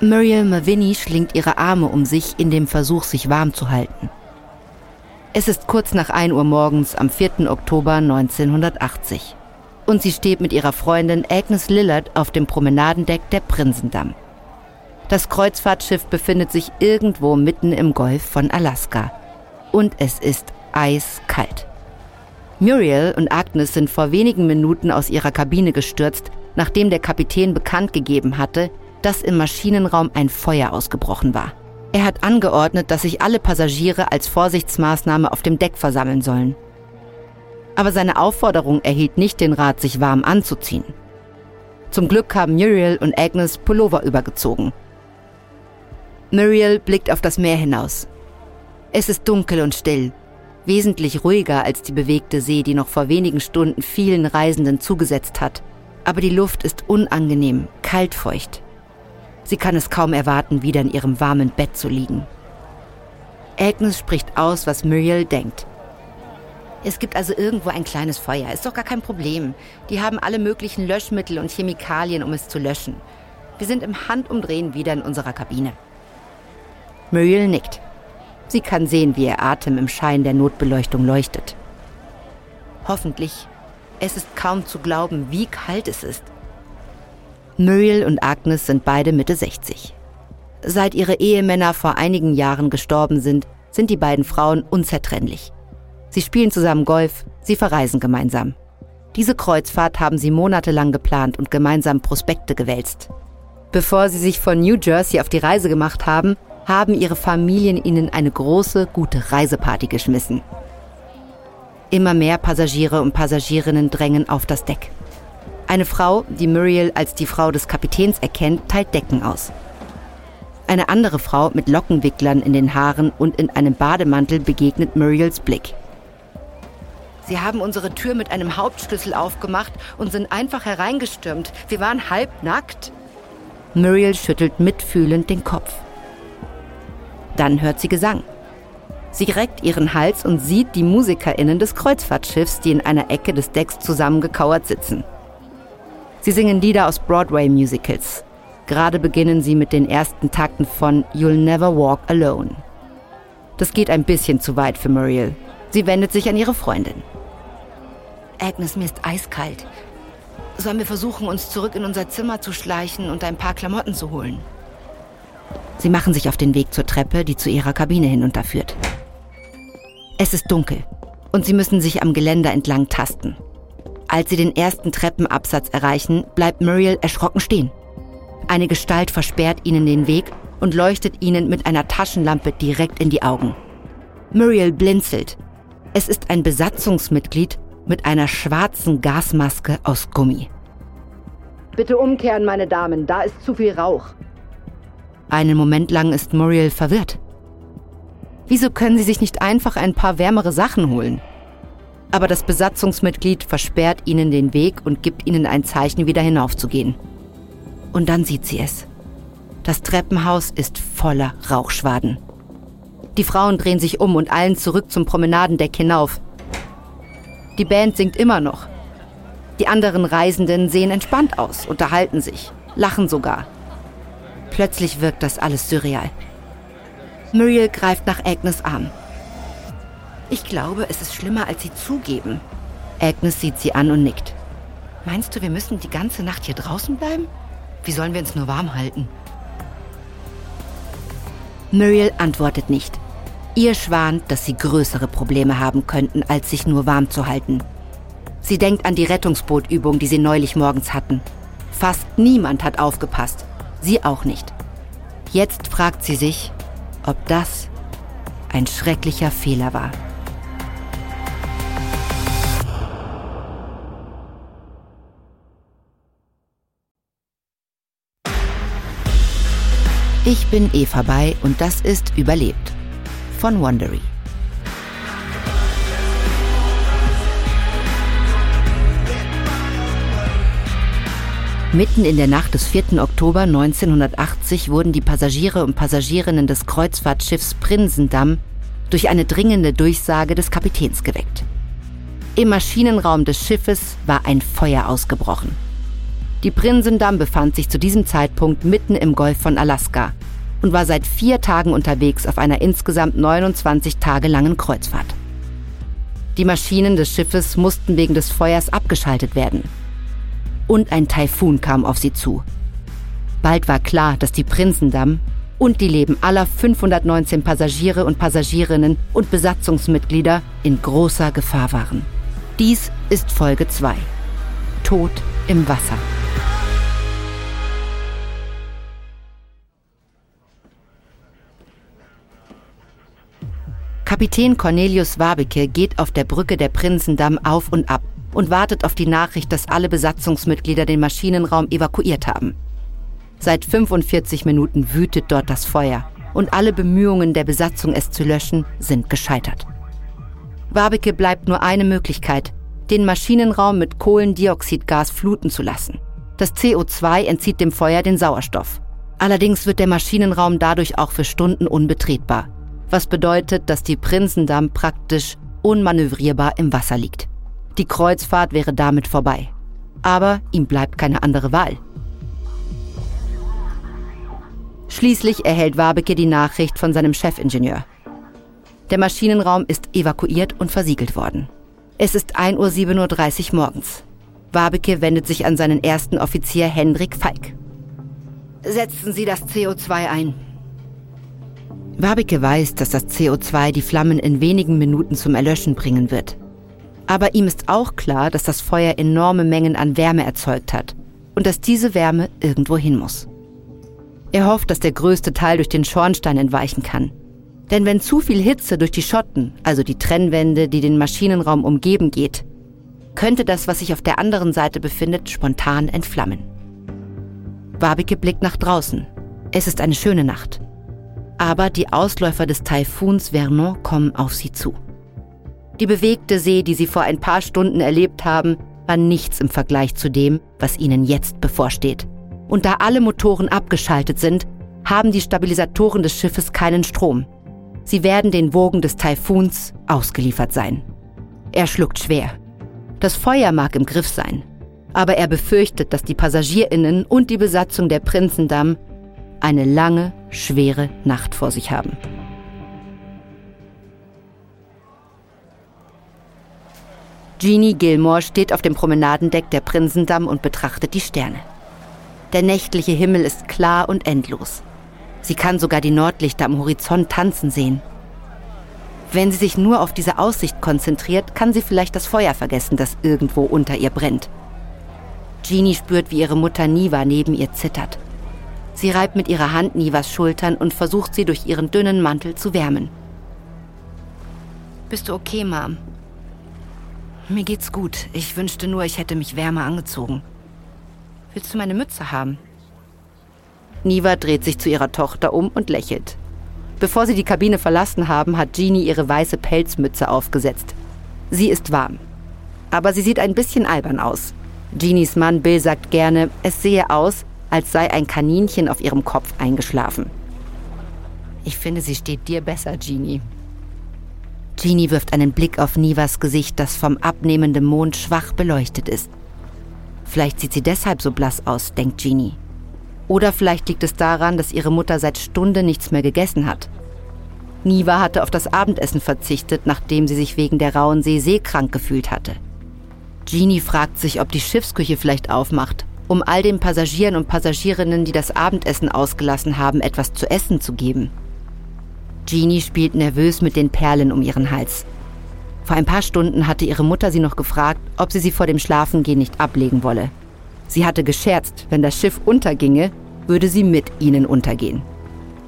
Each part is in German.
Muriel Mavinny schlingt ihre Arme um sich in dem Versuch, sich warm zu halten. Es ist kurz nach 1 Uhr morgens am 4. Oktober 1980 und sie steht mit ihrer Freundin Agnes Lillard auf dem Promenadendeck der Prinsendamm. Das Kreuzfahrtschiff befindet sich irgendwo mitten im Golf von Alaska und es ist eiskalt. Muriel und Agnes sind vor wenigen Minuten aus ihrer Kabine gestürzt, nachdem der Kapitän bekannt gegeben hatte, dass im Maschinenraum ein Feuer ausgebrochen war. Er hat angeordnet, dass sich alle Passagiere als Vorsichtsmaßnahme auf dem Deck versammeln sollen. Aber seine Aufforderung erhielt nicht den Rat, sich warm anzuziehen. Zum Glück haben Muriel und Agnes Pullover übergezogen. Muriel blickt auf das Meer hinaus. Es ist dunkel und still, wesentlich ruhiger als die bewegte See, die noch vor wenigen Stunden vielen Reisenden zugesetzt hat. Aber die Luft ist unangenehm, kaltfeucht. Sie kann es kaum erwarten, wieder in ihrem warmen Bett zu liegen. Agnes spricht aus, was Muriel denkt. Es gibt also irgendwo ein kleines Feuer. Ist doch gar kein Problem. Die haben alle möglichen Löschmittel und Chemikalien, um es zu löschen. Wir sind im Handumdrehen wieder in unserer Kabine. Muriel nickt. Sie kann sehen, wie ihr Atem im Schein der Notbeleuchtung leuchtet. Hoffentlich. Es ist kaum zu glauben, wie kalt es ist. Muriel und Agnes sind beide Mitte 60. Seit ihre Ehemänner vor einigen Jahren gestorben sind, sind die beiden Frauen unzertrennlich. Sie spielen zusammen Golf, sie verreisen gemeinsam. Diese Kreuzfahrt haben sie monatelang geplant und gemeinsam Prospekte gewälzt. Bevor sie sich von New Jersey auf die Reise gemacht haben, haben ihre Familien ihnen eine große, gute Reiseparty geschmissen. Immer mehr Passagiere und Passagierinnen drängen auf das Deck. Eine Frau, die Muriel als die Frau des Kapitäns erkennt, teilt Decken aus. Eine andere Frau mit Lockenwicklern in den Haaren und in einem Bademantel begegnet Muriels Blick. Sie haben unsere Tür mit einem Hauptschlüssel aufgemacht und sind einfach hereingestürmt. Wir waren halb nackt. Muriel schüttelt mitfühlend den Kopf. Dann hört sie Gesang. Sie reckt ihren Hals und sieht die MusikerInnen des Kreuzfahrtschiffs, die in einer Ecke des Decks zusammengekauert sitzen. Sie singen Lieder aus Broadway-Musicals. Gerade beginnen sie mit den ersten Takten von You'll Never Walk Alone. Das geht ein bisschen zu weit für Muriel. Sie wendet sich an ihre Freundin. Agnes, mir ist eiskalt. Sollen wir versuchen, uns zurück in unser Zimmer zu schleichen und ein paar Klamotten zu holen? Sie machen sich auf den Weg zur Treppe, die zu ihrer Kabine hinunterführt. Es ist dunkel und sie müssen sich am Geländer entlang tasten. Als sie den ersten Treppenabsatz erreichen, bleibt Muriel erschrocken stehen. Eine Gestalt versperrt ihnen den Weg und leuchtet ihnen mit einer Taschenlampe direkt in die Augen. Muriel blinzelt. Es ist ein Besatzungsmitglied mit einer schwarzen Gasmaske aus Gummi. Bitte umkehren, meine Damen, da ist zu viel Rauch. Einen Moment lang ist Muriel verwirrt. Wieso können sie sich nicht einfach ein paar wärmere Sachen holen? Aber das Besatzungsmitglied versperrt ihnen den Weg und gibt ihnen ein Zeichen, wieder hinaufzugehen. Und dann sieht sie es. Das Treppenhaus ist voller Rauchschwaden. Die Frauen drehen sich um und eilen zurück zum Promenadendeck hinauf. Die Band singt immer noch. Die anderen Reisenden sehen entspannt aus, unterhalten sich, lachen sogar. Plötzlich wirkt das alles surreal. Muriel greift nach Agnes Arm. Ich glaube, es ist schlimmer, als Sie zugeben. Agnes sieht sie an und nickt. Meinst du, wir müssen die ganze Nacht hier draußen bleiben? Wie sollen wir uns nur warm halten? Muriel antwortet nicht. Ihr schwant, dass sie größere Probleme haben könnten, als sich nur warm zu halten. Sie denkt an die Rettungsbootübung, die sie neulich morgens hatten. Fast niemand hat aufgepasst. Sie auch nicht. Jetzt fragt sie sich, ob das ein schrecklicher Fehler war. Ich bin Eva Bay und das ist Überlebt von Wondery. Mitten in der Nacht des 4. Oktober 1980 wurden die Passagiere und Passagierinnen des Kreuzfahrtschiffs Prinsendamm durch eine dringende Durchsage des Kapitäns geweckt. Im Maschinenraum des Schiffes war ein Feuer ausgebrochen. Die Prinsendamm befand sich zu diesem Zeitpunkt mitten im Golf von Alaska und war seit vier Tagen unterwegs auf einer insgesamt 29 Tage langen Kreuzfahrt. Die Maschinen des Schiffes mussten wegen des Feuers abgeschaltet werden. Und ein Taifun kam auf sie zu. Bald war klar, dass die Prinzendamm und die Leben aller 519 Passagiere und Passagierinnen und Besatzungsmitglieder in großer Gefahr waren. Dies ist Folge 2. Tod im Wasser. Kapitän Cornelius Wabeke geht auf der Brücke der Prinzendamm auf und ab und wartet auf die Nachricht, dass alle Besatzungsmitglieder den Maschinenraum evakuiert haben. Seit 45 Minuten wütet dort das Feuer und alle Bemühungen der Besatzung, es zu löschen, sind gescheitert. Wabeke bleibt nur eine Möglichkeit, den Maschinenraum mit Kohlendioxidgas fluten zu lassen. Das CO2 entzieht dem Feuer den Sauerstoff. Allerdings wird der Maschinenraum dadurch auch für Stunden unbetretbar was bedeutet, dass die Prinzendamm praktisch unmanövrierbar im Wasser liegt. Die Kreuzfahrt wäre damit vorbei. Aber ihm bleibt keine andere Wahl. Schließlich erhält Wabeke die Nachricht von seinem Chefingenieur. Der Maschinenraum ist evakuiert und versiegelt worden. Es ist 1.37 Uhr morgens. Wabeke wendet sich an seinen ersten Offizier Hendrik Falk. Setzen Sie das CO2 ein, Wabeke weiß, dass das CO2 die Flammen in wenigen Minuten zum Erlöschen bringen wird. Aber ihm ist auch klar, dass das Feuer enorme Mengen an Wärme erzeugt hat und dass diese Wärme irgendwo hin muss. Er hofft, dass der größte Teil durch den Schornstein entweichen kann. Denn wenn zu viel Hitze durch die Schotten, also die Trennwände, die den Maschinenraum umgeben, geht, könnte das, was sich auf der anderen Seite befindet, spontan entflammen. Wabeke blickt nach draußen. Es ist eine schöne Nacht aber die Ausläufer des Taifuns Vernon kommen auf sie zu. Die bewegte See, die sie vor ein paar Stunden erlebt haben, war nichts im Vergleich zu dem, was ihnen jetzt bevorsteht. Und da alle Motoren abgeschaltet sind, haben die Stabilisatoren des Schiffes keinen Strom. Sie werden den Wogen des Taifuns ausgeliefert sein. Er schluckt schwer. Das Feuer mag im Griff sein, aber er befürchtet, dass die Passagierinnen und die Besatzung der Prinzendamm eine lange, schwere Nacht vor sich haben. Jeannie Gilmore steht auf dem Promenadendeck der Prinzendamm und betrachtet die Sterne. Der nächtliche Himmel ist klar und endlos. Sie kann sogar die Nordlichter am Horizont tanzen sehen. Wenn sie sich nur auf diese Aussicht konzentriert, kann sie vielleicht das Feuer vergessen, das irgendwo unter ihr brennt. Jeannie spürt, wie ihre Mutter Niva neben ihr zittert. Sie reibt mit ihrer Hand Nivas Schultern und versucht sie durch ihren dünnen Mantel zu wärmen. Bist du okay, Mom? Mir geht's gut. Ich wünschte nur, ich hätte mich wärmer angezogen. Willst du meine Mütze haben? Niva dreht sich zu ihrer Tochter um und lächelt. Bevor sie die Kabine verlassen haben, hat Jeannie ihre weiße Pelzmütze aufgesetzt. Sie ist warm. Aber sie sieht ein bisschen albern aus. Jeannies Mann Bill sagt gerne, es sehe aus, als sei ein Kaninchen auf ihrem Kopf eingeschlafen. Ich finde, sie steht dir besser, Jeannie. Jeannie wirft einen Blick auf Nivas Gesicht, das vom abnehmenden Mond schwach beleuchtet ist. Vielleicht sieht sie deshalb so blass aus, denkt Jeannie. Oder vielleicht liegt es daran, dass ihre Mutter seit Stunden nichts mehr gegessen hat. Niva hatte auf das Abendessen verzichtet, nachdem sie sich wegen der rauen See seekrank gefühlt hatte. Jeannie fragt sich, ob die Schiffsküche vielleicht aufmacht um all den Passagieren und Passagierinnen, die das Abendessen ausgelassen haben, etwas zu essen zu geben. Jeannie spielt nervös mit den Perlen um ihren Hals. Vor ein paar Stunden hatte ihre Mutter sie noch gefragt, ob sie sie vor dem Schlafengehen nicht ablegen wolle. Sie hatte gescherzt, wenn das Schiff unterginge, würde sie mit ihnen untergehen.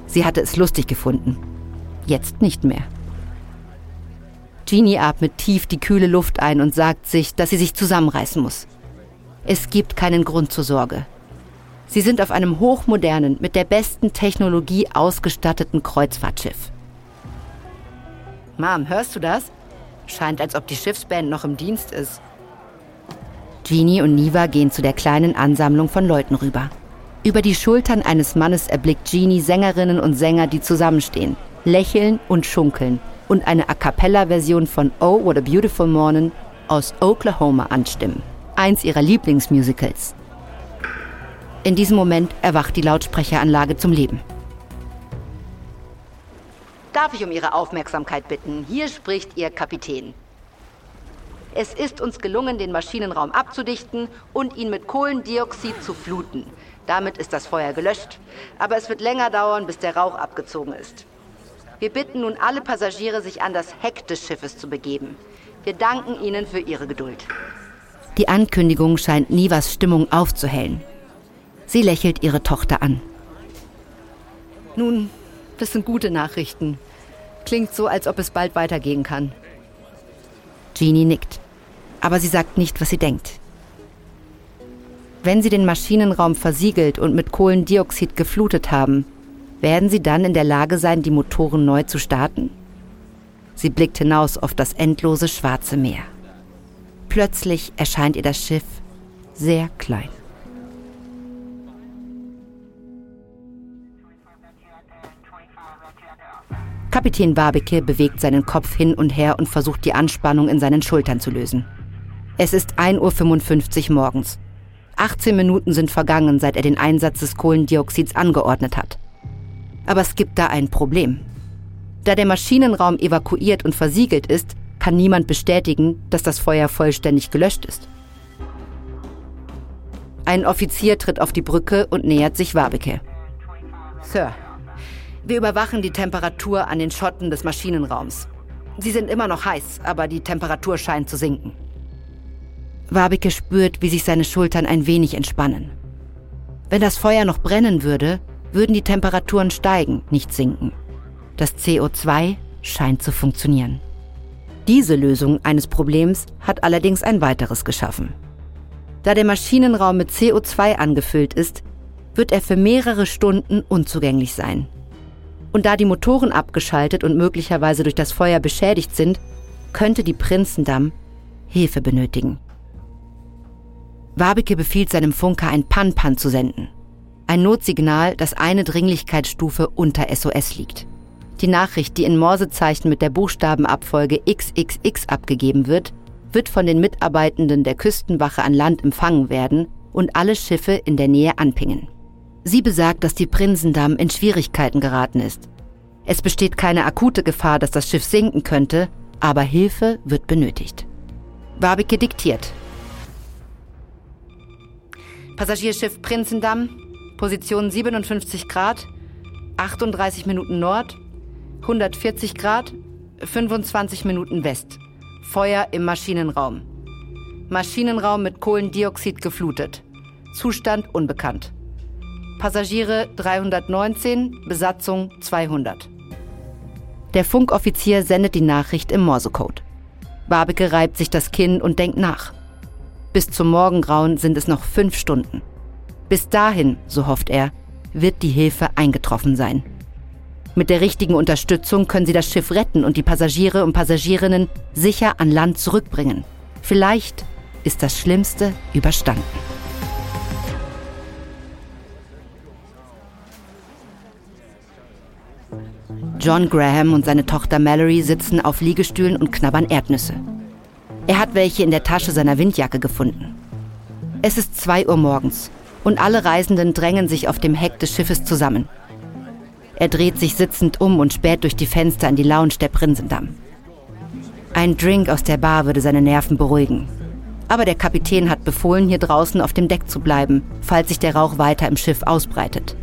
Sie hatte es lustig gefunden. Jetzt nicht mehr. Jeannie atmet tief die kühle Luft ein und sagt sich, dass sie sich zusammenreißen muss. Es gibt keinen Grund zur Sorge. Sie sind auf einem hochmodernen, mit der besten Technologie ausgestatteten Kreuzfahrtschiff. Mom, hörst du das? Scheint, als ob die Schiffsband noch im Dienst ist. Jeannie und Niva gehen zu der kleinen Ansammlung von Leuten rüber. Über die Schultern eines Mannes erblickt Jeannie Sängerinnen und Sänger, die zusammenstehen, lächeln und schunkeln und eine A cappella-Version von Oh, What a Beautiful Morning aus Oklahoma anstimmen eins ihrer Lieblingsmusicals. In diesem Moment erwacht die Lautsprecheranlage zum Leben. Darf ich um Ihre Aufmerksamkeit bitten? Hier spricht Ihr Kapitän. Es ist uns gelungen, den Maschinenraum abzudichten und ihn mit Kohlendioxid zu fluten. Damit ist das Feuer gelöscht, aber es wird länger dauern, bis der Rauch abgezogen ist. Wir bitten nun alle Passagiere, sich an das Heck des Schiffes zu begeben. Wir danken Ihnen für Ihre Geduld. Die Ankündigung scheint Nivas Stimmung aufzuhellen. Sie lächelt ihre Tochter an. Nun, das sind gute Nachrichten. Klingt so, als ob es bald weitergehen kann. Jeannie nickt, aber sie sagt nicht, was sie denkt. Wenn sie den Maschinenraum versiegelt und mit Kohlendioxid geflutet haben, werden sie dann in der Lage sein, die Motoren neu zu starten? Sie blickt hinaus auf das endlose schwarze Meer. Plötzlich erscheint ihr das Schiff sehr klein. Kapitän Barbecue bewegt seinen Kopf hin und her und versucht die Anspannung in seinen Schultern zu lösen. Es ist 1.55 Uhr morgens. 18 Minuten sind vergangen, seit er den Einsatz des Kohlendioxids angeordnet hat. Aber es gibt da ein Problem. Da der Maschinenraum evakuiert und versiegelt ist, kann niemand bestätigen, dass das Feuer vollständig gelöscht ist. Ein Offizier tritt auf die Brücke und nähert sich Wabeke. Sir, wir überwachen die Temperatur an den Schotten des Maschinenraums. Sie sind immer noch heiß, aber die Temperatur scheint zu sinken. Wabike spürt, wie sich seine Schultern ein wenig entspannen. Wenn das Feuer noch brennen würde, würden die Temperaturen steigen, nicht sinken. Das CO2 scheint zu funktionieren. Diese Lösung eines Problems hat allerdings ein weiteres geschaffen. Da der Maschinenraum mit CO2 angefüllt ist, wird er für mehrere Stunden unzugänglich sein. Und da die Motoren abgeschaltet und möglicherweise durch das Feuer beschädigt sind, könnte die Prinzendamm Hilfe benötigen. Wabeke befiehlt seinem Funker ein Pan-Pan zu senden. Ein Notsignal, das eine Dringlichkeitsstufe unter SOS liegt. Die Nachricht, die in Morsezeichen mit der Buchstabenabfolge XXX abgegeben wird, wird von den Mitarbeitenden der Küstenwache an Land empfangen werden und alle Schiffe in der Nähe anpingen. Sie besagt, dass die Prinsendamm in Schwierigkeiten geraten ist. Es besteht keine akute Gefahr, dass das Schiff sinken könnte, aber Hilfe wird benötigt. Barbecue diktiert. Passagierschiff Prinzendamm, Position 57 Grad, 38 Minuten Nord, 140 Grad, 25 Minuten West. Feuer im Maschinenraum. Maschinenraum mit Kohlendioxid geflutet. Zustand unbekannt. Passagiere 319, Besatzung 200. Der Funkoffizier sendet die Nachricht im Morsecode. Barbecue reibt sich das Kinn und denkt nach. Bis zum Morgengrauen sind es noch fünf Stunden. Bis dahin, so hofft er, wird die Hilfe eingetroffen sein. Mit der richtigen Unterstützung können sie das Schiff retten und die Passagiere und Passagierinnen sicher an Land zurückbringen. Vielleicht ist das Schlimmste überstanden. John Graham und seine Tochter Mallory sitzen auf Liegestühlen und knabbern Erdnüsse. Er hat welche in der Tasche seiner Windjacke gefunden. Es ist zwei Uhr morgens und alle Reisenden drängen sich auf dem Heck des Schiffes zusammen. Er dreht sich sitzend um und späht durch die Fenster in die Lounge der Prinsendamm. Ein Drink aus der Bar würde seine Nerven beruhigen. Aber der Kapitän hat befohlen, hier draußen auf dem Deck zu bleiben, falls sich der Rauch weiter im Schiff ausbreitet.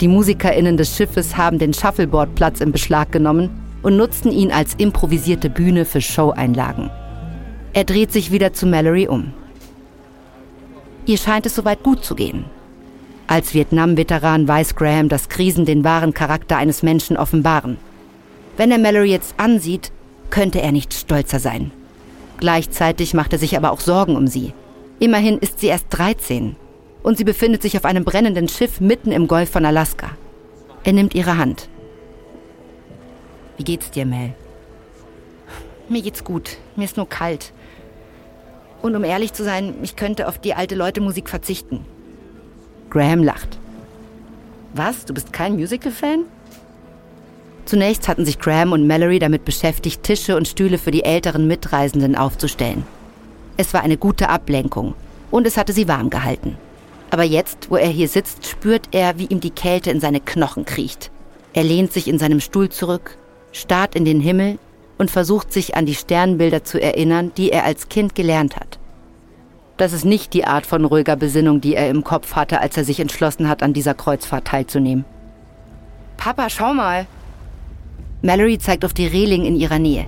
Die MusikerInnen des Schiffes haben den Shuffleboard-Platz in Beschlag genommen und nutzten ihn als improvisierte Bühne für Showeinlagen. Er dreht sich wieder zu Mallory um. Ihr scheint es soweit gut zu gehen. Als Vietnam-Veteran weiß Graham, dass Krisen den wahren Charakter eines Menschen offenbaren. Wenn er Mallory jetzt ansieht, könnte er nicht stolzer sein. Gleichzeitig macht er sich aber auch Sorgen um sie. Immerhin ist sie erst 13 und sie befindet sich auf einem brennenden Schiff mitten im Golf von Alaska. Er nimmt ihre Hand. Wie geht's dir, Mel? Mir geht's gut. Mir ist nur kalt. Und um ehrlich zu sein, ich könnte auf die alte Leute-Musik verzichten. Graham lacht. Was? Du bist kein Musical-Fan? Zunächst hatten sich Graham und Mallory damit beschäftigt, Tische und Stühle für die älteren Mitreisenden aufzustellen. Es war eine gute Ablenkung und es hatte sie warm gehalten. Aber jetzt, wo er hier sitzt, spürt er, wie ihm die Kälte in seine Knochen kriecht. Er lehnt sich in seinem Stuhl zurück, starrt in den Himmel und versucht sich an die Sternbilder zu erinnern, die er als Kind gelernt hat. Das ist nicht die Art von ruhiger Besinnung, die er im Kopf hatte, als er sich entschlossen hat, an dieser Kreuzfahrt teilzunehmen. Papa, schau mal. Mallory zeigt auf die Reling in ihrer Nähe.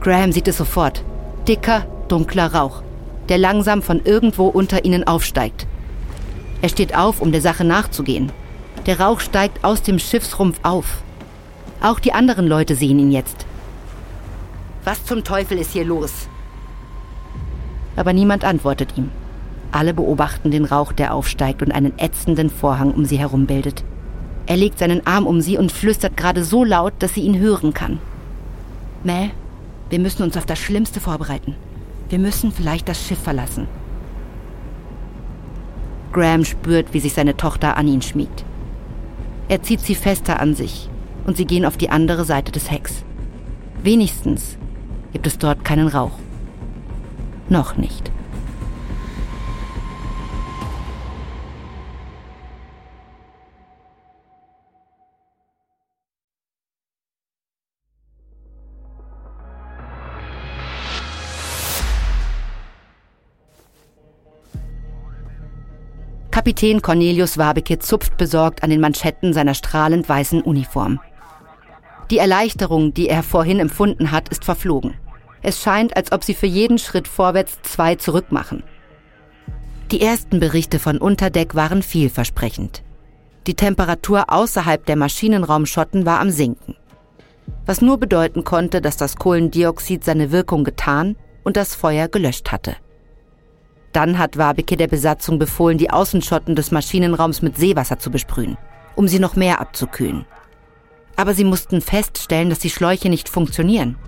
Graham sieht es sofort. Dicker, dunkler Rauch, der langsam von irgendwo unter ihnen aufsteigt. Er steht auf, um der Sache nachzugehen. Der Rauch steigt aus dem Schiffsrumpf auf. Auch die anderen Leute sehen ihn jetzt. Was zum Teufel ist hier los? Aber niemand antwortet ihm. Alle beobachten den Rauch, der aufsteigt und einen ätzenden Vorhang um sie herum bildet. Er legt seinen Arm um sie und flüstert gerade so laut, dass sie ihn hören kann. Mel, wir müssen uns auf das Schlimmste vorbereiten. Wir müssen vielleicht das Schiff verlassen. Graham spürt, wie sich seine Tochter an ihn schmiegt. Er zieht sie fester an sich und sie gehen auf die andere Seite des Hecks. Wenigstens gibt es dort keinen Rauch. Noch nicht. Kapitän Cornelius Wabeke zupft besorgt an den Manschetten seiner strahlend weißen Uniform. Die Erleichterung, die er vorhin empfunden hat, ist verflogen. Es scheint, als ob sie für jeden Schritt vorwärts zwei zurückmachen. Die ersten Berichte von Unterdeck waren vielversprechend. Die Temperatur außerhalb der Maschinenraumschotten war am Sinken. Was nur bedeuten konnte, dass das Kohlendioxid seine Wirkung getan und das Feuer gelöscht hatte. Dann hat Wabeke der Besatzung befohlen, die Außenschotten des Maschinenraums mit Seewasser zu besprühen, um sie noch mehr abzukühlen. Aber sie mussten feststellen, dass die Schläuche nicht funktionieren.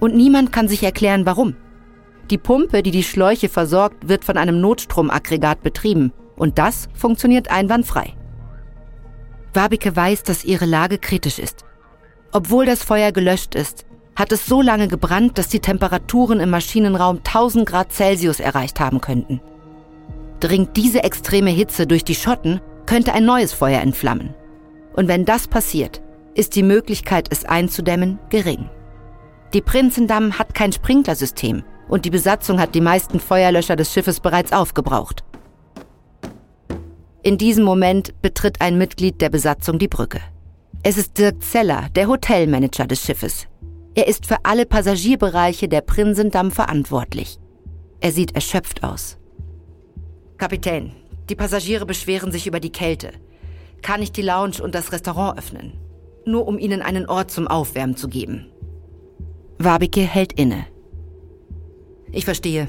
Und niemand kann sich erklären, warum. Die Pumpe, die die Schläuche versorgt, wird von einem Notstromaggregat betrieben. Und das funktioniert einwandfrei. Wabike weiß, dass ihre Lage kritisch ist. Obwohl das Feuer gelöscht ist, hat es so lange gebrannt, dass die Temperaturen im Maschinenraum 1000 Grad Celsius erreicht haben könnten. Dringt diese extreme Hitze durch die Schotten, könnte ein neues Feuer entflammen. Und wenn das passiert, ist die Möglichkeit, es einzudämmen, gering. Die Prinzendamm hat kein Sprinklersystem und die Besatzung hat die meisten Feuerlöscher des Schiffes bereits aufgebraucht. In diesem Moment betritt ein Mitglied der Besatzung die Brücke. Es ist Dirk Zeller, der Hotelmanager des Schiffes. Er ist für alle Passagierbereiche der Prinsendamm verantwortlich. Er sieht erschöpft aus. Kapitän, die Passagiere beschweren sich über die Kälte. Kann ich die Lounge und das Restaurant öffnen? Nur um ihnen einen Ort zum Aufwärmen zu geben. Wabike hält inne. Ich verstehe.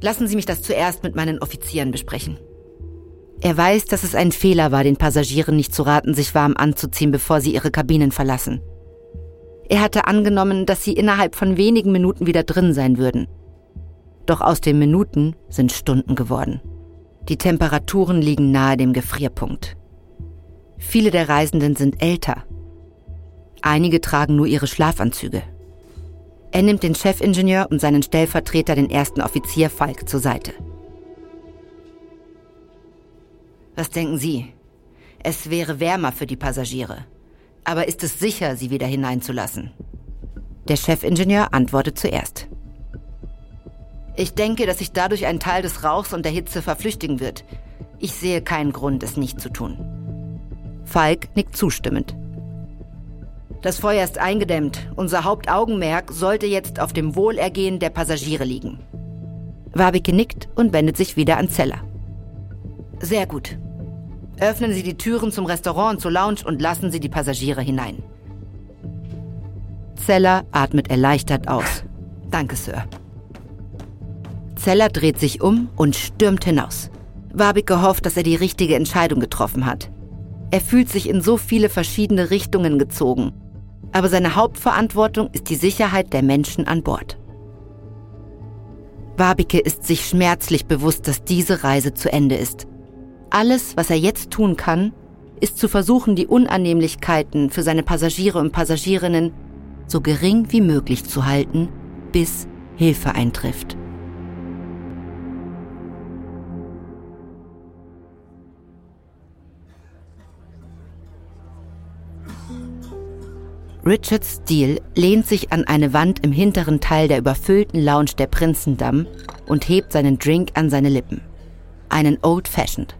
Lassen Sie mich das zuerst mit meinen Offizieren besprechen. Er weiß, dass es ein Fehler war, den Passagieren nicht zu raten, sich warm anzuziehen, bevor sie ihre Kabinen verlassen. Er hatte angenommen, dass sie innerhalb von wenigen Minuten wieder drin sein würden. Doch aus den Minuten sind Stunden geworden. Die Temperaturen liegen nahe dem Gefrierpunkt. Viele der Reisenden sind älter. Einige tragen nur ihre Schlafanzüge. Er nimmt den Chefingenieur und seinen Stellvertreter, den ersten Offizier Falk, zur Seite. Was denken Sie? Es wäre wärmer für die Passagiere. Aber ist es sicher, sie wieder hineinzulassen? Der Chefingenieur antwortet zuerst. Ich denke, dass sich dadurch ein Teil des Rauchs und der Hitze verflüchtigen wird. Ich sehe keinen Grund, es nicht zu tun. Falk nickt zustimmend. Das Feuer ist eingedämmt. Unser Hauptaugenmerk sollte jetzt auf dem Wohlergehen der Passagiere liegen. Wabike nickt und wendet sich wieder an Zeller. Sehr gut. Öffnen Sie die Türen zum Restaurant zur Lounge und lassen Sie die Passagiere hinein. Zeller atmet erleichtert aus. Danke, Sir. Zeller dreht sich um und stürmt hinaus. Wabik hofft, dass er die richtige Entscheidung getroffen hat. Er fühlt sich in so viele verschiedene Richtungen gezogen. Aber seine Hauptverantwortung ist die Sicherheit der Menschen an Bord. Wabike ist sich schmerzlich bewusst, dass diese Reise zu Ende ist alles, was er jetzt tun kann, ist zu versuchen, die Unannehmlichkeiten für seine Passagiere und Passagierinnen so gering wie möglich zu halten, bis Hilfe eintrifft. Richard Steele lehnt sich an eine Wand im hinteren Teil der überfüllten Lounge der Prinzendamm und hebt seinen Drink an seine Lippen. Einen Old Fashioned.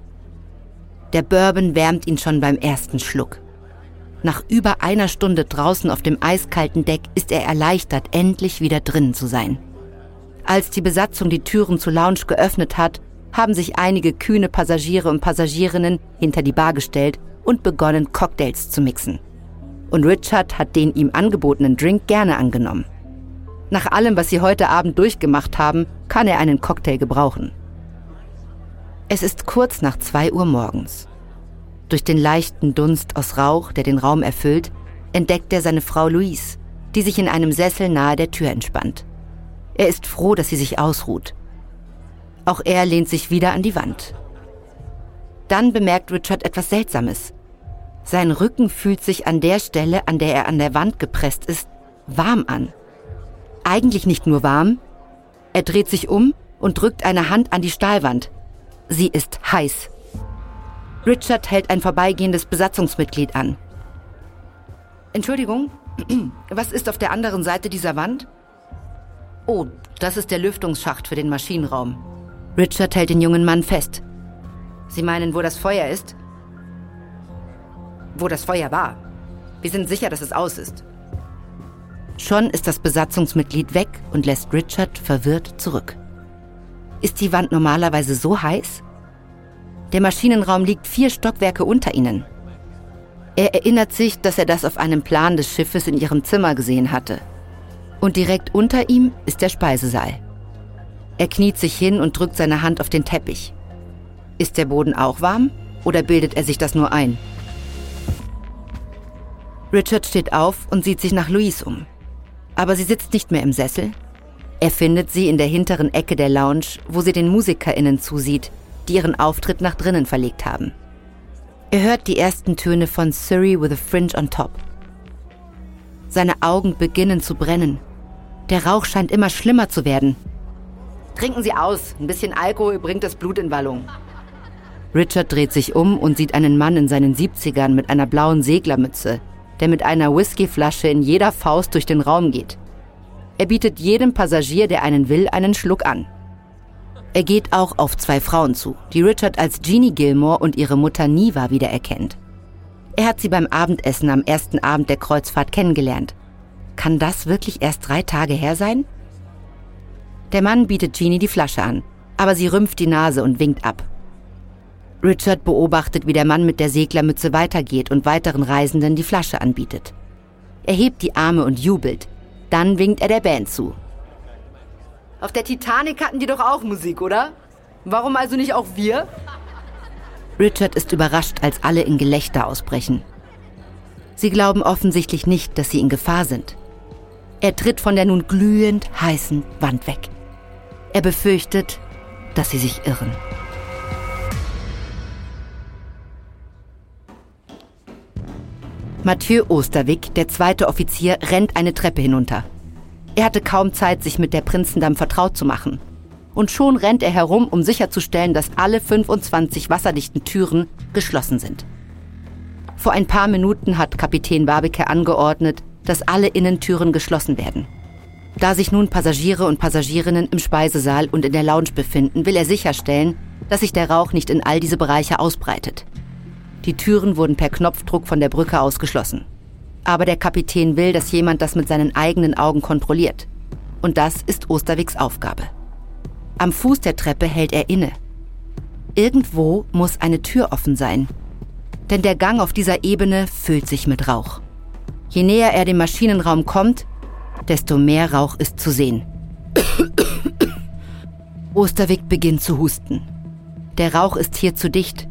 Der Bourbon wärmt ihn schon beim ersten Schluck. Nach über einer Stunde draußen auf dem eiskalten Deck ist er erleichtert, endlich wieder drinnen zu sein. Als die Besatzung die Türen zur Lounge geöffnet hat, haben sich einige kühne Passagiere und Passagierinnen hinter die Bar gestellt und begonnen, Cocktails zu mixen. Und Richard hat den ihm angebotenen Drink gerne angenommen. Nach allem, was sie heute Abend durchgemacht haben, kann er einen Cocktail gebrauchen. Es ist kurz nach zwei Uhr morgens. Durch den leichten Dunst aus Rauch, der den Raum erfüllt, entdeckt er seine Frau Louise, die sich in einem Sessel nahe der Tür entspannt. Er ist froh, dass sie sich ausruht. Auch er lehnt sich wieder an die Wand. Dann bemerkt Richard etwas Seltsames. Sein Rücken fühlt sich an der Stelle, an der er an der Wand gepresst ist, warm an. Eigentlich nicht nur warm. Er dreht sich um und drückt eine Hand an die Stahlwand. Sie ist heiß. Richard hält ein vorbeigehendes Besatzungsmitglied an. Entschuldigung, was ist auf der anderen Seite dieser Wand? Oh, das ist der Lüftungsschacht für den Maschinenraum. Richard hält den jungen Mann fest. Sie meinen, wo das Feuer ist? Wo das Feuer war. Wir sind sicher, dass es aus ist. Schon ist das Besatzungsmitglied weg und lässt Richard verwirrt zurück. Ist die Wand normalerweise so heiß? Der Maschinenraum liegt vier Stockwerke unter ihnen. Er erinnert sich, dass er das auf einem Plan des Schiffes in ihrem Zimmer gesehen hatte. Und direkt unter ihm ist der Speisesaal. Er kniet sich hin und drückt seine Hand auf den Teppich. Ist der Boden auch warm oder bildet er sich das nur ein? Richard steht auf und sieht sich nach Louise um. Aber sie sitzt nicht mehr im Sessel. Er findet sie in der hinteren Ecke der Lounge, wo sie den MusikerInnen zusieht, die ihren Auftritt nach drinnen verlegt haben. Er hört die ersten Töne von Surrey with a Fringe on Top. Seine Augen beginnen zu brennen. Der Rauch scheint immer schlimmer zu werden. Trinken Sie aus. Ein bisschen Alkohol bringt das Blut in Wallung. Richard dreht sich um und sieht einen Mann in seinen 70ern mit einer blauen Seglermütze, der mit einer Whiskyflasche in jeder Faust durch den Raum geht. Er bietet jedem Passagier, der einen will, einen Schluck an. Er geht auch auf zwei Frauen zu, die Richard als Jeannie Gilmore und ihre Mutter Niva wiedererkennt. Er hat sie beim Abendessen am ersten Abend der Kreuzfahrt kennengelernt. Kann das wirklich erst drei Tage her sein? Der Mann bietet Jeannie die Flasche an, aber sie rümpft die Nase und winkt ab. Richard beobachtet, wie der Mann mit der Seglermütze weitergeht und weiteren Reisenden die Flasche anbietet. Er hebt die Arme und jubelt. Dann winkt er der Band zu. Auf der Titanic hatten die doch auch Musik, oder? Warum also nicht auch wir? Richard ist überrascht, als alle in Gelächter ausbrechen. Sie glauben offensichtlich nicht, dass sie in Gefahr sind. Er tritt von der nun glühend heißen Wand weg. Er befürchtet, dass sie sich irren. Mathieu Osterwick, der zweite Offizier, rennt eine Treppe hinunter. Er hatte kaum Zeit, sich mit der Prinzendamm vertraut zu machen. Und schon rennt er herum, um sicherzustellen, dass alle 25 wasserdichten Türen geschlossen sind. Vor ein paar Minuten hat Kapitän Barbecue angeordnet, dass alle Innentüren geschlossen werden. Da sich nun Passagiere und Passagierinnen im Speisesaal und in der Lounge befinden, will er sicherstellen, dass sich der Rauch nicht in all diese Bereiche ausbreitet. Die Türen wurden per Knopfdruck von der Brücke aus geschlossen. Aber der Kapitän will, dass jemand das mit seinen eigenen Augen kontrolliert. Und das ist Osterwicks Aufgabe. Am Fuß der Treppe hält er inne. Irgendwo muss eine Tür offen sein. Denn der Gang auf dieser Ebene füllt sich mit Rauch. Je näher er dem Maschinenraum kommt, desto mehr Rauch ist zu sehen. Osterwick beginnt zu husten. Der Rauch ist hier zu dicht,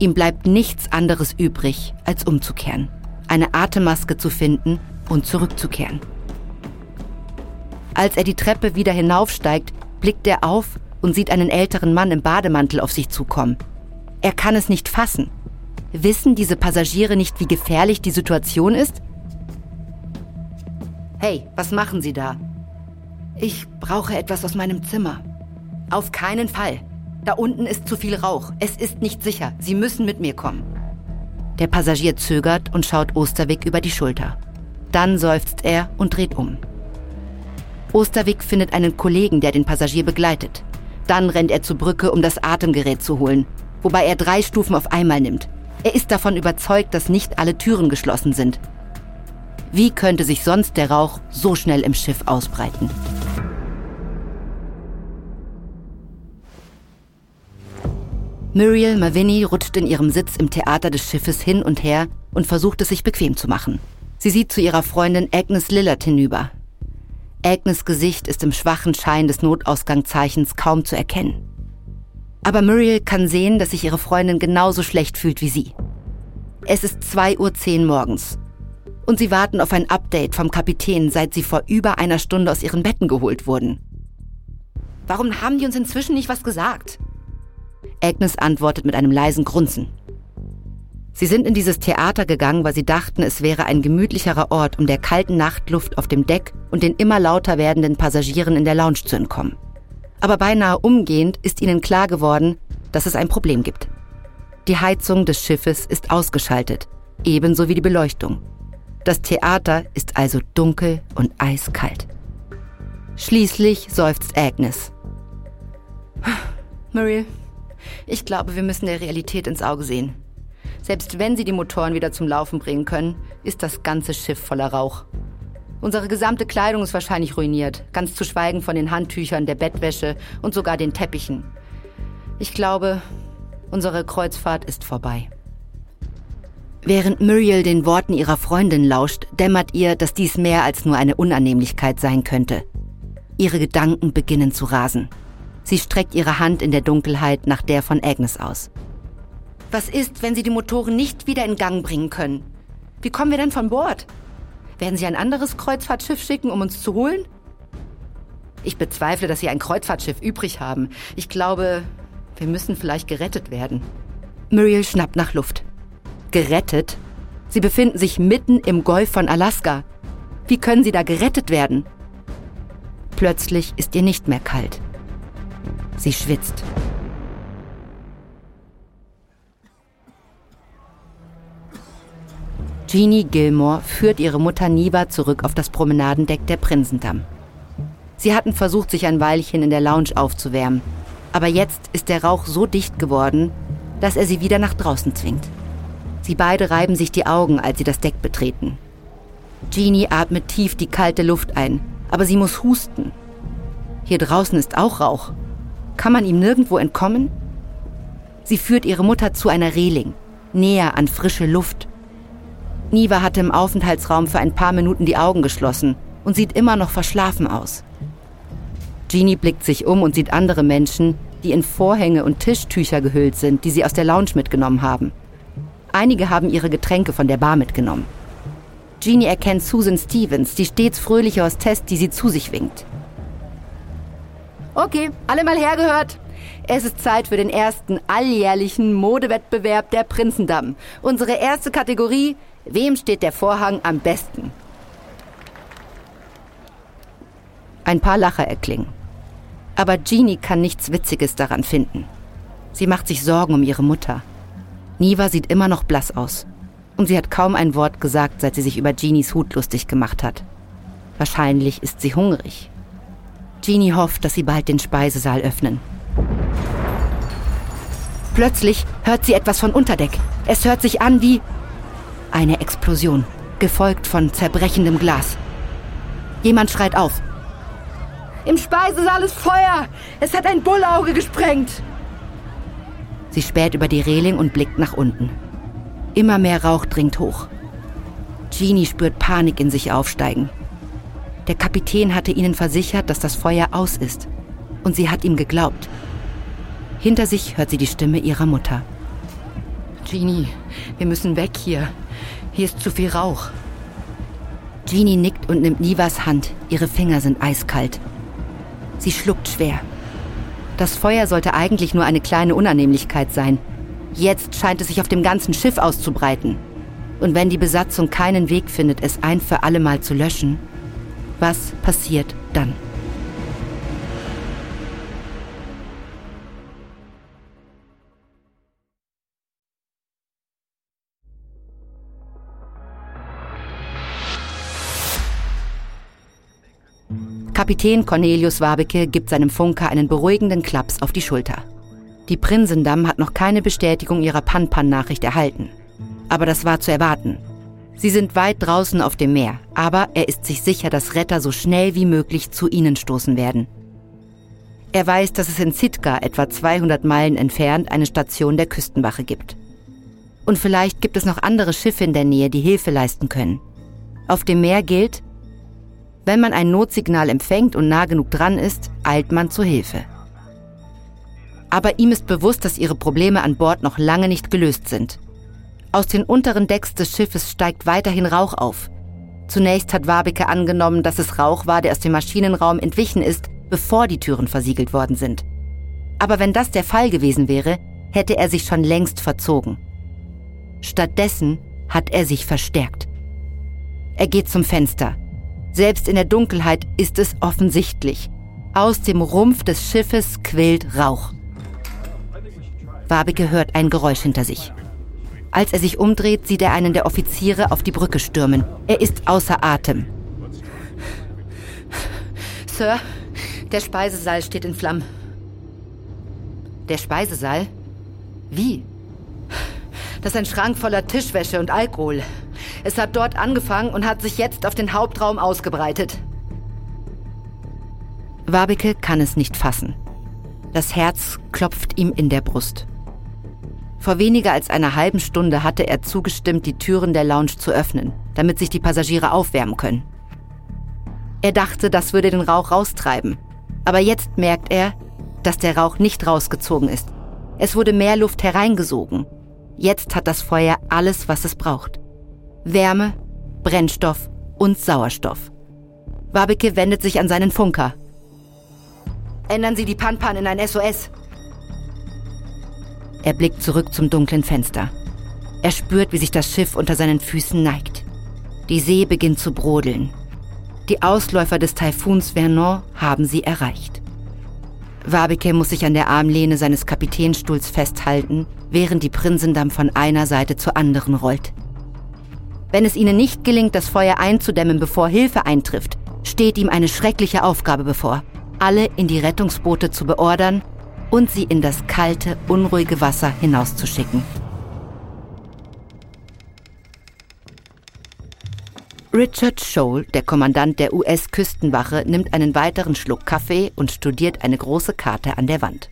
Ihm bleibt nichts anderes übrig, als umzukehren, eine Atemmaske zu finden und zurückzukehren. Als er die Treppe wieder hinaufsteigt, blickt er auf und sieht einen älteren Mann im Bademantel auf sich zukommen. Er kann es nicht fassen. Wissen diese Passagiere nicht, wie gefährlich die Situation ist? Hey, was machen Sie da? Ich brauche etwas aus meinem Zimmer. Auf keinen Fall. Da unten ist zu viel Rauch. Es ist nicht sicher. Sie müssen mit mir kommen. Der Passagier zögert und schaut Osterwick über die Schulter. Dann seufzt er und dreht um. Osterwick findet einen Kollegen, der den Passagier begleitet. Dann rennt er zur Brücke, um das Atemgerät zu holen, wobei er drei Stufen auf einmal nimmt. Er ist davon überzeugt, dass nicht alle Türen geschlossen sind. Wie könnte sich sonst der Rauch so schnell im Schiff ausbreiten? Muriel Mavinny rutscht in ihrem Sitz im Theater des Schiffes hin und her und versucht es sich bequem zu machen. Sie sieht zu ihrer Freundin Agnes Lillard hinüber. Agnes Gesicht ist im schwachen Schein des Notausgangzeichens kaum zu erkennen. Aber Muriel kann sehen, dass sich ihre Freundin genauso schlecht fühlt wie sie. Es ist 2.10 Uhr morgens. Und sie warten auf ein Update vom Kapitän, seit sie vor über einer Stunde aus ihren Betten geholt wurden. Warum haben die uns inzwischen nicht was gesagt? Agnes antwortet mit einem leisen Grunzen. Sie sind in dieses Theater gegangen, weil sie dachten, es wäre ein gemütlicherer Ort, um der kalten Nachtluft auf dem Deck und den immer lauter werdenden Passagieren in der Lounge zu entkommen. Aber beinahe umgehend ist ihnen klar geworden, dass es ein Problem gibt. Die Heizung des Schiffes ist ausgeschaltet, ebenso wie die Beleuchtung. Das Theater ist also dunkel und eiskalt. Schließlich seufzt Agnes. Muriel, ich glaube, wir müssen der Realität ins Auge sehen. Selbst wenn sie die Motoren wieder zum Laufen bringen können, ist das ganze Schiff voller Rauch. Unsere gesamte Kleidung ist wahrscheinlich ruiniert, ganz zu schweigen von den Handtüchern, der Bettwäsche und sogar den Teppichen. Ich glaube, unsere Kreuzfahrt ist vorbei. Während Muriel den Worten ihrer Freundin lauscht, dämmert ihr, dass dies mehr als nur eine Unannehmlichkeit sein könnte. Ihre Gedanken beginnen zu rasen. Sie streckt ihre Hand in der Dunkelheit nach der von Agnes aus. Was ist, wenn Sie die Motoren nicht wieder in Gang bringen können? Wie kommen wir denn von Bord? Werden Sie ein anderes Kreuzfahrtschiff schicken, um uns zu holen? Ich bezweifle, dass Sie ein Kreuzfahrtschiff übrig haben. Ich glaube, wir müssen vielleicht gerettet werden. Muriel schnappt nach Luft. Gerettet? Sie befinden sich mitten im Golf von Alaska. Wie können Sie da gerettet werden? Plötzlich ist ihr nicht mehr kalt. Sie schwitzt. Jeannie Gilmore führt ihre Mutter Niva zurück auf das Promenadendeck der Prinzendamm. Sie hatten versucht, sich ein Weilchen in der Lounge aufzuwärmen, aber jetzt ist der Rauch so dicht geworden, dass er sie wieder nach draußen zwingt. Sie beide reiben sich die Augen, als sie das Deck betreten. Jeannie atmet tief die kalte Luft ein, aber sie muss husten. Hier draußen ist auch Rauch. Kann man ihm nirgendwo entkommen? Sie führt ihre Mutter zu einer Reling, näher an frische Luft. Niva hatte im Aufenthaltsraum für ein paar Minuten die Augen geschlossen und sieht immer noch verschlafen aus. Jeannie blickt sich um und sieht andere Menschen, die in Vorhänge und Tischtücher gehüllt sind, die sie aus der Lounge mitgenommen haben. Einige haben ihre Getränke von der Bar mitgenommen. Jeannie erkennt Susan Stevens, die stets fröhliche Hostess, die sie zu sich winkt. Okay, alle mal hergehört. Es ist Zeit für den ersten alljährlichen Modewettbewerb der Prinzendamm. Unsere erste Kategorie, wem steht der Vorhang am besten? Ein paar Lacher erklingen. Aber Jeannie kann nichts Witziges daran finden. Sie macht sich Sorgen um ihre Mutter. Niva sieht immer noch blass aus. Und sie hat kaum ein Wort gesagt, seit sie sich über Jeannies Hut lustig gemacht hat. Wahrscheinlich ist sie hungrig. Jeannie hofft, dass sie bald den Speisesaal öffnen. Plötzlich hört sie etwas von Unterdeck. Es hört sich an wie eine Explosion, gefolgt von zerbrechendem Glas. Jemand schreit auf. Im Speisesaal ist Feuer! Es hat ein Bullauge gesprengt! Sie späht über die Reling und blickt nach unten. Immer mehr Rauch dringt hoch. Jeannie spürt Panik in sich aufsteigen. Der Kapitän hatte ihnen versichert, dass das Feuer aus ist. Und sie hat ihm geglaubt. Hinter sich hört sie die Stimme ihrer Mutter. Jeannie, wir müssen weg hier. Hier ist zu viel Rauch. Jeannie nickt und nimmt Nivas Hand. Ihre Finger sind eiskalt. Sie schluckt schwer. Das Feuer sollte eigentlich nur eine kleine Unannehmlichkeit sein. Jetzt scheint es sich auf dem ganzen Schiff auszubreiten. Und wenn die Besatzung keinen Weg findet, es ein für alle Mal zu löschen, was passiert dann? Kapitän Cornelius Wabeke gibt seinem Funker einen beruhigenden Klaps auf die Schulter. Die Prinsendamm hat noch keine Bestätigung ihrer Pan-Pan-Nachricht erhalten. Aber das war zu erwarten. Sie sind weit draußen auf dem Meer, aber er ist sich sicher, dass Retter so schnell wie möglich zu ihnen stoßen werden. Er weiß, dass es in Sitka, etwa 200 Meilen entfernt, eine Station der Küstenwache gibt. Und vielleicht gibt es noch andere Schiffe in der Nähe, die Hilfe leisten können. Auf dem Meer gilt, wenn man ein Notsignal empfängt und nah genug dran ist, eilt man zur Hilfe. Aber ihm ist bewusst, dass ihre Probleme an Bord noch lange nicht gelöst sind. Aus den unteren Decks des Schiffes steigt weiterhin Rauch auf. Zunächst hat Wabeke angenommen, dass es Rauch war, der aus dem Maschinenraum entwichen ist, bevor die Türen versiegelt worden sind. Aber wenn das der Fall gewesen wäre, hätte er sich schon längst verzogen. Stattdessen hat er sich verstärkt. Er geht zum Fenster. Selbst in der Dunkelheit ist es offensichtlich. Aus dem Rumpf des Schiffes quillt Rauch. Wabeke hört ein Geräusch hinter sich. Als er sich umdreht, sieht er einen der Offiziere auf die Brücke stürmen. Er ist außer Atem. Sir, der Speisesaal steht in Flammen. Der Speisesaal? Wie? Das ist ein Schrank voller Tischwäsche und Alkohol. Es hat dort angefangen und hat sich jetzt auf den Hauptraum ausgebreitet. Wabeke kann es nicht fassen. Das Herz klopft ihm in der Brust. Vor weniger als einer halben Stunde hatte er zugestimmt, die Türen der Lounge zu öffnen, damit sich die Passagiere aufwärmen können. Er dachte, das würde den Rauch raustreiben. Aber jetzt merkt er, dass der Rauch nicht rausgezogen ist. Es wurde mehr Luft hereingesogen. Jetzt hat das Feuer alles, was es braucht. Wärme, Brennstoff und Sauerstoff. Wabeke wendet sich an seinen Funker. Ändern Sie die Panpan in ein SOS. Er blickt zurück zum dunklen Fenster. Er spürt, wie sich das Schiff unter seinen Füßen neigt. Die See beginnt zu brodeln. Die Ausläufer des Taifuns Vernon haben sie erreicht. Wabeke muss sich an der Armlehne seines Kapitänsstuhls festhalten, während die Prinsendamm von einer Seite zur anderen rollt. Wenn es ihnen nicht gelingt, das Feuer einzudämmen, bevor Hilfe eintrifft, steht ihm eine schreckliche Aufgabe bevor, alle in die Rettungsboote zu beordern und sie in das kalte, unruhige Wasser hinauszuschicken. Richard Scholl, der Kommandant der US-Küstenwache, nimmt einen weiteren Schluck Kaffee und studiert eine große Karte an der Wand.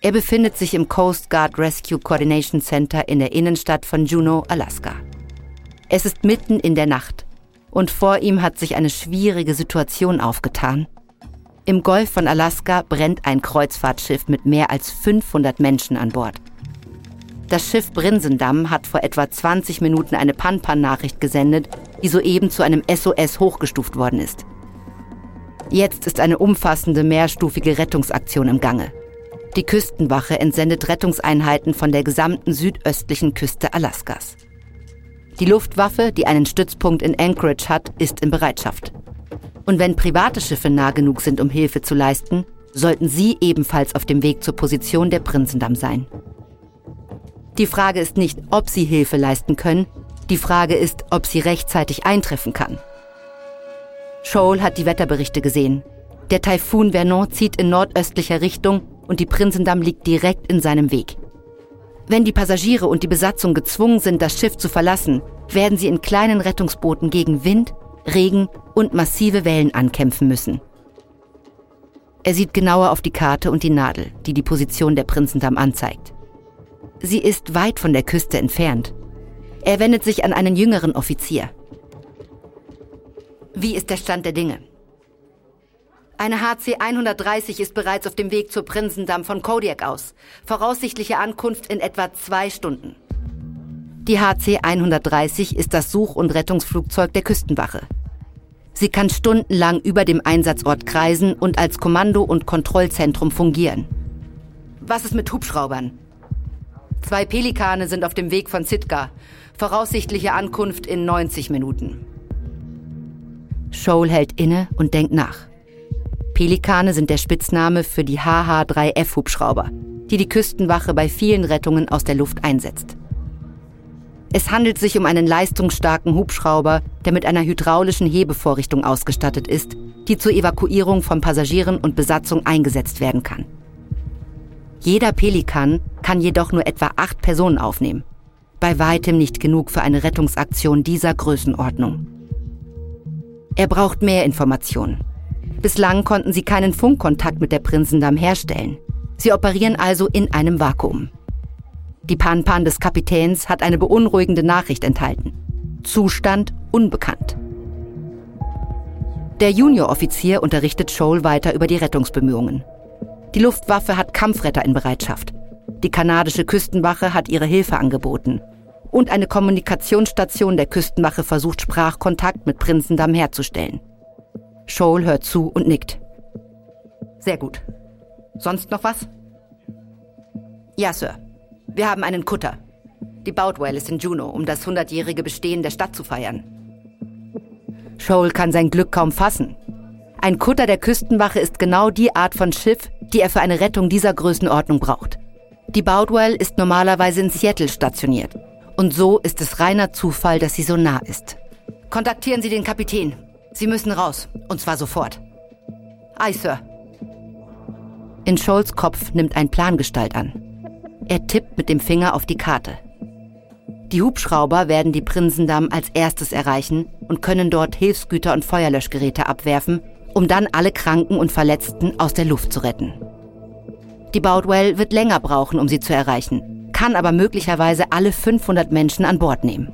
Er befindet sich im Coast Guard Rescue Coordination Center in der Innenstadt von Juneau, Alaska. Es ist mitten in der Nacht und vor ihm hat sich eine schwierige Situation aufgetan. Im Golf von Alaska brennt ein Kreuzfahrtschiff mit mehr als 500 Menschen an Bord. Das Schiff Brinsendamm hat vor etwa 20 Minuten eine Pan-Pan-Nachricht gesendet, die soeben zu einem SOS hochgestuft worden ist. Jetzt ist eine umfassende mehrstufige Rettungsaktion im Gange. Die Küstenwache entsendet Rettungseinheiten von der gesamten südöstlichen Küste Alaskas. Die Luftwaffe, die einen Stützpunkt in Anchorage hat, ist in Bereitschaft. Und wenn private Schiffe nah genug sind, um Hilfe zu leisten, sollten sie ebenfalls auf dem Weg zur Position der Prinzendamm sein. Die Frage ist nicht, ob sie Hilfe leisten können, die Frage ist, ob sie rechtzeitig eintreffen kann. Scholl hat die Wetterberichte gesehen. Der Taifun Vernon zieht in nordöstlicher Richtung und die Prinzendamm liegt direkt in seinem Weg. Wenn die Passagiere und die Besatzung gezwungen sind, das Schiff zu verlassen, werden sie in kleinen Rettungsbooten gegen Wind, Regen und massive Wellen ankämpfen müssen. Er sieht genauer auf die Karte und die Nadel, die die Position der Prinzendamm anzeigt. Sie ist weit von der Küste entfernt. Er wendet sich an einen jüngeren Offizier. Wie ist der Stand der Dinge? Eine HC 130 ist bereits auf dem Weg zur Prinzendamm von Kodiak aus. Voraussichtliche Ankunft in etwa zwei Stunden. Die HC 130 ist das Such- und Rettungsflugzeug der Küstenwache. Sie kann stundenlang über dem Einsatzort kreisen und als Kommando- und Kontrollzentrum fungieren. Was ist mit Hubschraubern? Zwei Pelikane sind auf dem Weg von Sitka. Voraussichtliche Ankunft in 90 Minuten. Scholl hält inne und denkt nach. Pelikane sind der Spitzname für die HH-3F-Hubschrauber, die die Küstenwache bei vielen Rettungen aus der Luft einsetzt. Es handelt sich um einen leistungsstarken Hubschrauber, der mit einer hydraulischen Hebevorrichtung ausgestattet ist, die zur Evakuierung von Passagieren und Besatzung eingesetzt werden kann. Jeder Pelikan kann jedoch nur etwa acht Personen aufnehmen. Bei weitem nicht genug für eine Rettungsaktion dieser Größenordnung. Er braucht mehr Informationen. Bislang konnten sie keinen Funkkontakt mit der Prinzendamm herstellen. Sie operieren also in einem Vakuum. Die Panpan des Kapitäns hat eine beunruhigende Nachricht enthalten. Zustand unbekannt. Der Junioroffizier unterrichtet Scholl weiter über die Rettungsbemühungen. Die Luftwaffe hat Kampfretter in Bereitschaft. Die kanadische Küstenwache hat ihre Hilfe angeboten. Und eine Kommunikationsstation der Küstenwache versucht Sprachkontakt mit Prinzendamm herzustellen. Scholl hört zu und nickt. Sehr gut. Sonst noch was? Ja, Sir. Wir haben einen Kutter. Die Boutwell ist in Juneau, um das hundertjährige Bestehen der Stadt zu feiern. Scholl kann sein Glück kaum fassen. Ein Kutter der Küstenwache ist genau die Art von Schiff, die er für eine Rettung dieser Größenordnung braucht. Die Boutwell ist normalerweise in Seattle stationiert. Und so ist es reiner Zufall, dass sie so nah ist. Kontaktieren Sie den Kapitän. Sie müssen raus. Und zwar sofort. Aye, Sir. In Scholls Kopf nimmt ein Plan Gestalt an. Er tippt mit dem Finger auf die Karte. Die Hubschrauber werden die Prinsendamm als erstes erreichen und können dort Hilfsgüter und Feuerlöschgeräte abwerfen, um dann alle Kranken und Verletzten aus der Luft zu retten. Die Boutwell wird länger brauchen, um sie zu erreichen, kann aber möglicherweise alle 500 Menschen an Bord nehmen.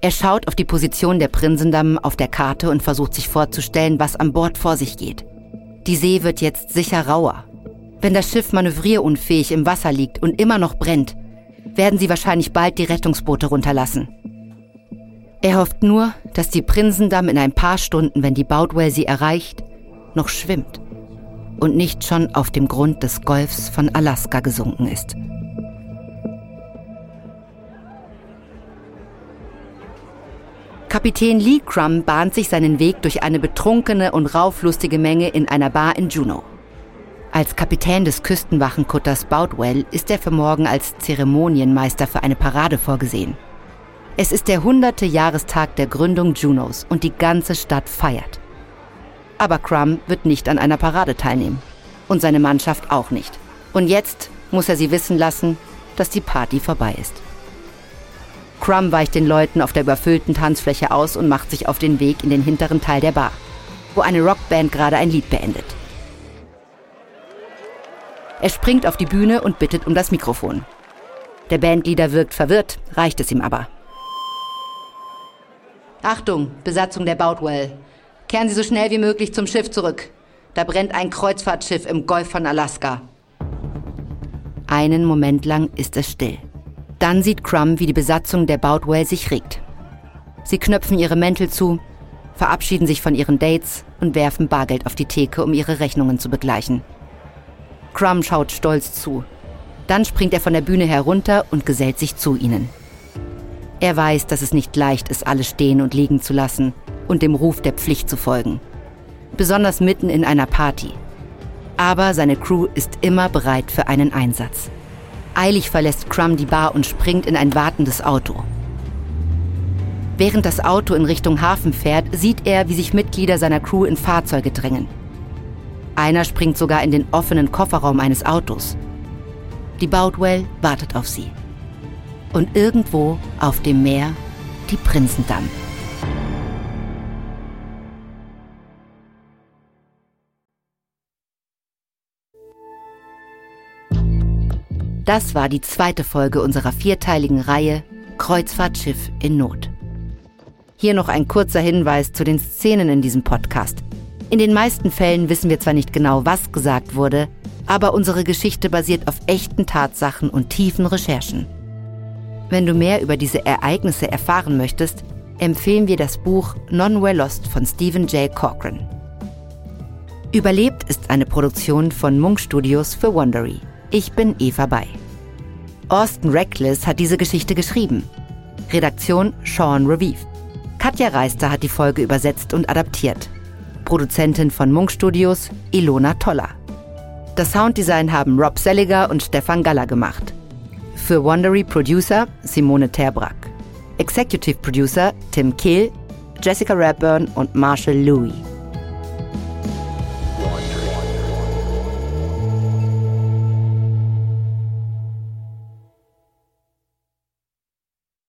Er schaut auf die Position der Prinsendamm auf der Karte und versucht sich vorzustellen, was an Bord vor sich geht. Die See wird jetzt sicher rauer. Wenn das Schiff manövrierunfähig im Wasser liegt und immer noch brennt, werden sie wahrscheinlich bald die Rettungsboote runterlassen. Er hofft nur, dass die Prinsendamm in ein paar Stunden, wenn die Boutwell sie erreicht, noch schwimmt und nicht schon auf dem Grund des Golfs von Alaska gesunken ist. Kapitän Lee Crum bahnt sich seinen Weg durch eine betrunkene und rauflustige Menge in einer Bar in Juneau. Als Kapitän des Küstenwachenkutters Boutwell ist er für morgen als Zeremonienmeister für eine Parade vorgesehen. Es ist der hunderte Jahrestag der Gründung Junos und die ganze Stadt feiert. Aber Crumb wird nicht an einer Parade teilnehmen. Und seine Mannschaft auch nicht. Und jetzt muss er sie wissen lassen, dass die Party vorbei ist. Crumb weicht den Leuten auf der überfüllten Tanzfläche aus und macht sich auf den Weg in den hinteren Teil der Bar, wo eine Rockband gerade ein Lied beendet. Er springt auf die Bühne und bittet um das Mikrofon. Der Bandleader wirkt verwirrt, reicht es ihm aber. Achtung, Besatzung der Boutwell. Kehren Sie so schnell wie möglich zum Schiff zurück. Da brennt ein Kreuzfahrtschiff im Golf von Alaska. Einen Moment lang ist es still. Dann sieht Crumb, wie die Besatzung der Boutwell sich regt. Sie knöpfen ihre Mäntel zu, verabschieden sich von ihren Dates und werfen Bargeld auf die Theke, um ihre Rechnungen zu begleichen. Crumb schaut stolz zu. Dann springt er von der Bühne herunter und gesellt sich zu ihnen. Er weiß, dass es nicht leicht ist, alles stehen und liegen zu lassen und dem Ruf der Pflicht zu folgen. Besonders mitten in einer Party. Aber seine Crew ist immer bereit für einen Einsatz. Eilig verlässt Crumb die Bar und springt in ein wartendes Auto. Während das Auto in Richtung Hafen fährt, sieht er, wie sich Mitglieder seiner Crew in Fahrzeuge drängen. Einer springt sogar in den offenen Kofferraum eines Autos. Die Boutwell wartet auf sie. Und irgendwo auf dem Meer die Prinzendamm. Das war die zweite Folge unserer vierteiligen Reihe Kreuzfahrtschiff in Not. Hier noch ein kurzer Hinweis zu den Szenen in diesem Podcast. In den meisten Fällen wissen wir zwar nicht genau, was gesagt wurde, aber unsere Geschichte basiert auf echten Tatsachen und tiefen Recherchen. Wenn du mehr über diese Ereignisse erfahren möchtest, empfehlen wir das Buch Non-Well Lost von Stephen J. Cochran. Überlebt ist eine Produktion von Munk Studios für Wondery. Ich bin Eva Bay. Austin Reckless hat diese Geschichte geschrieben. Redaktion Sean Revive. Katja Reister hat die Folge übersetzt und adaptiert. Produzentin von Munk Studios, Ilona Toller. Das Sounddesign haben Rob Selliger und Stefan Galler gemacht. Für Wondery Producer Simone Terbrack. Executive Producer Tim Kehl, Jessica Radburn und Marshall Louis.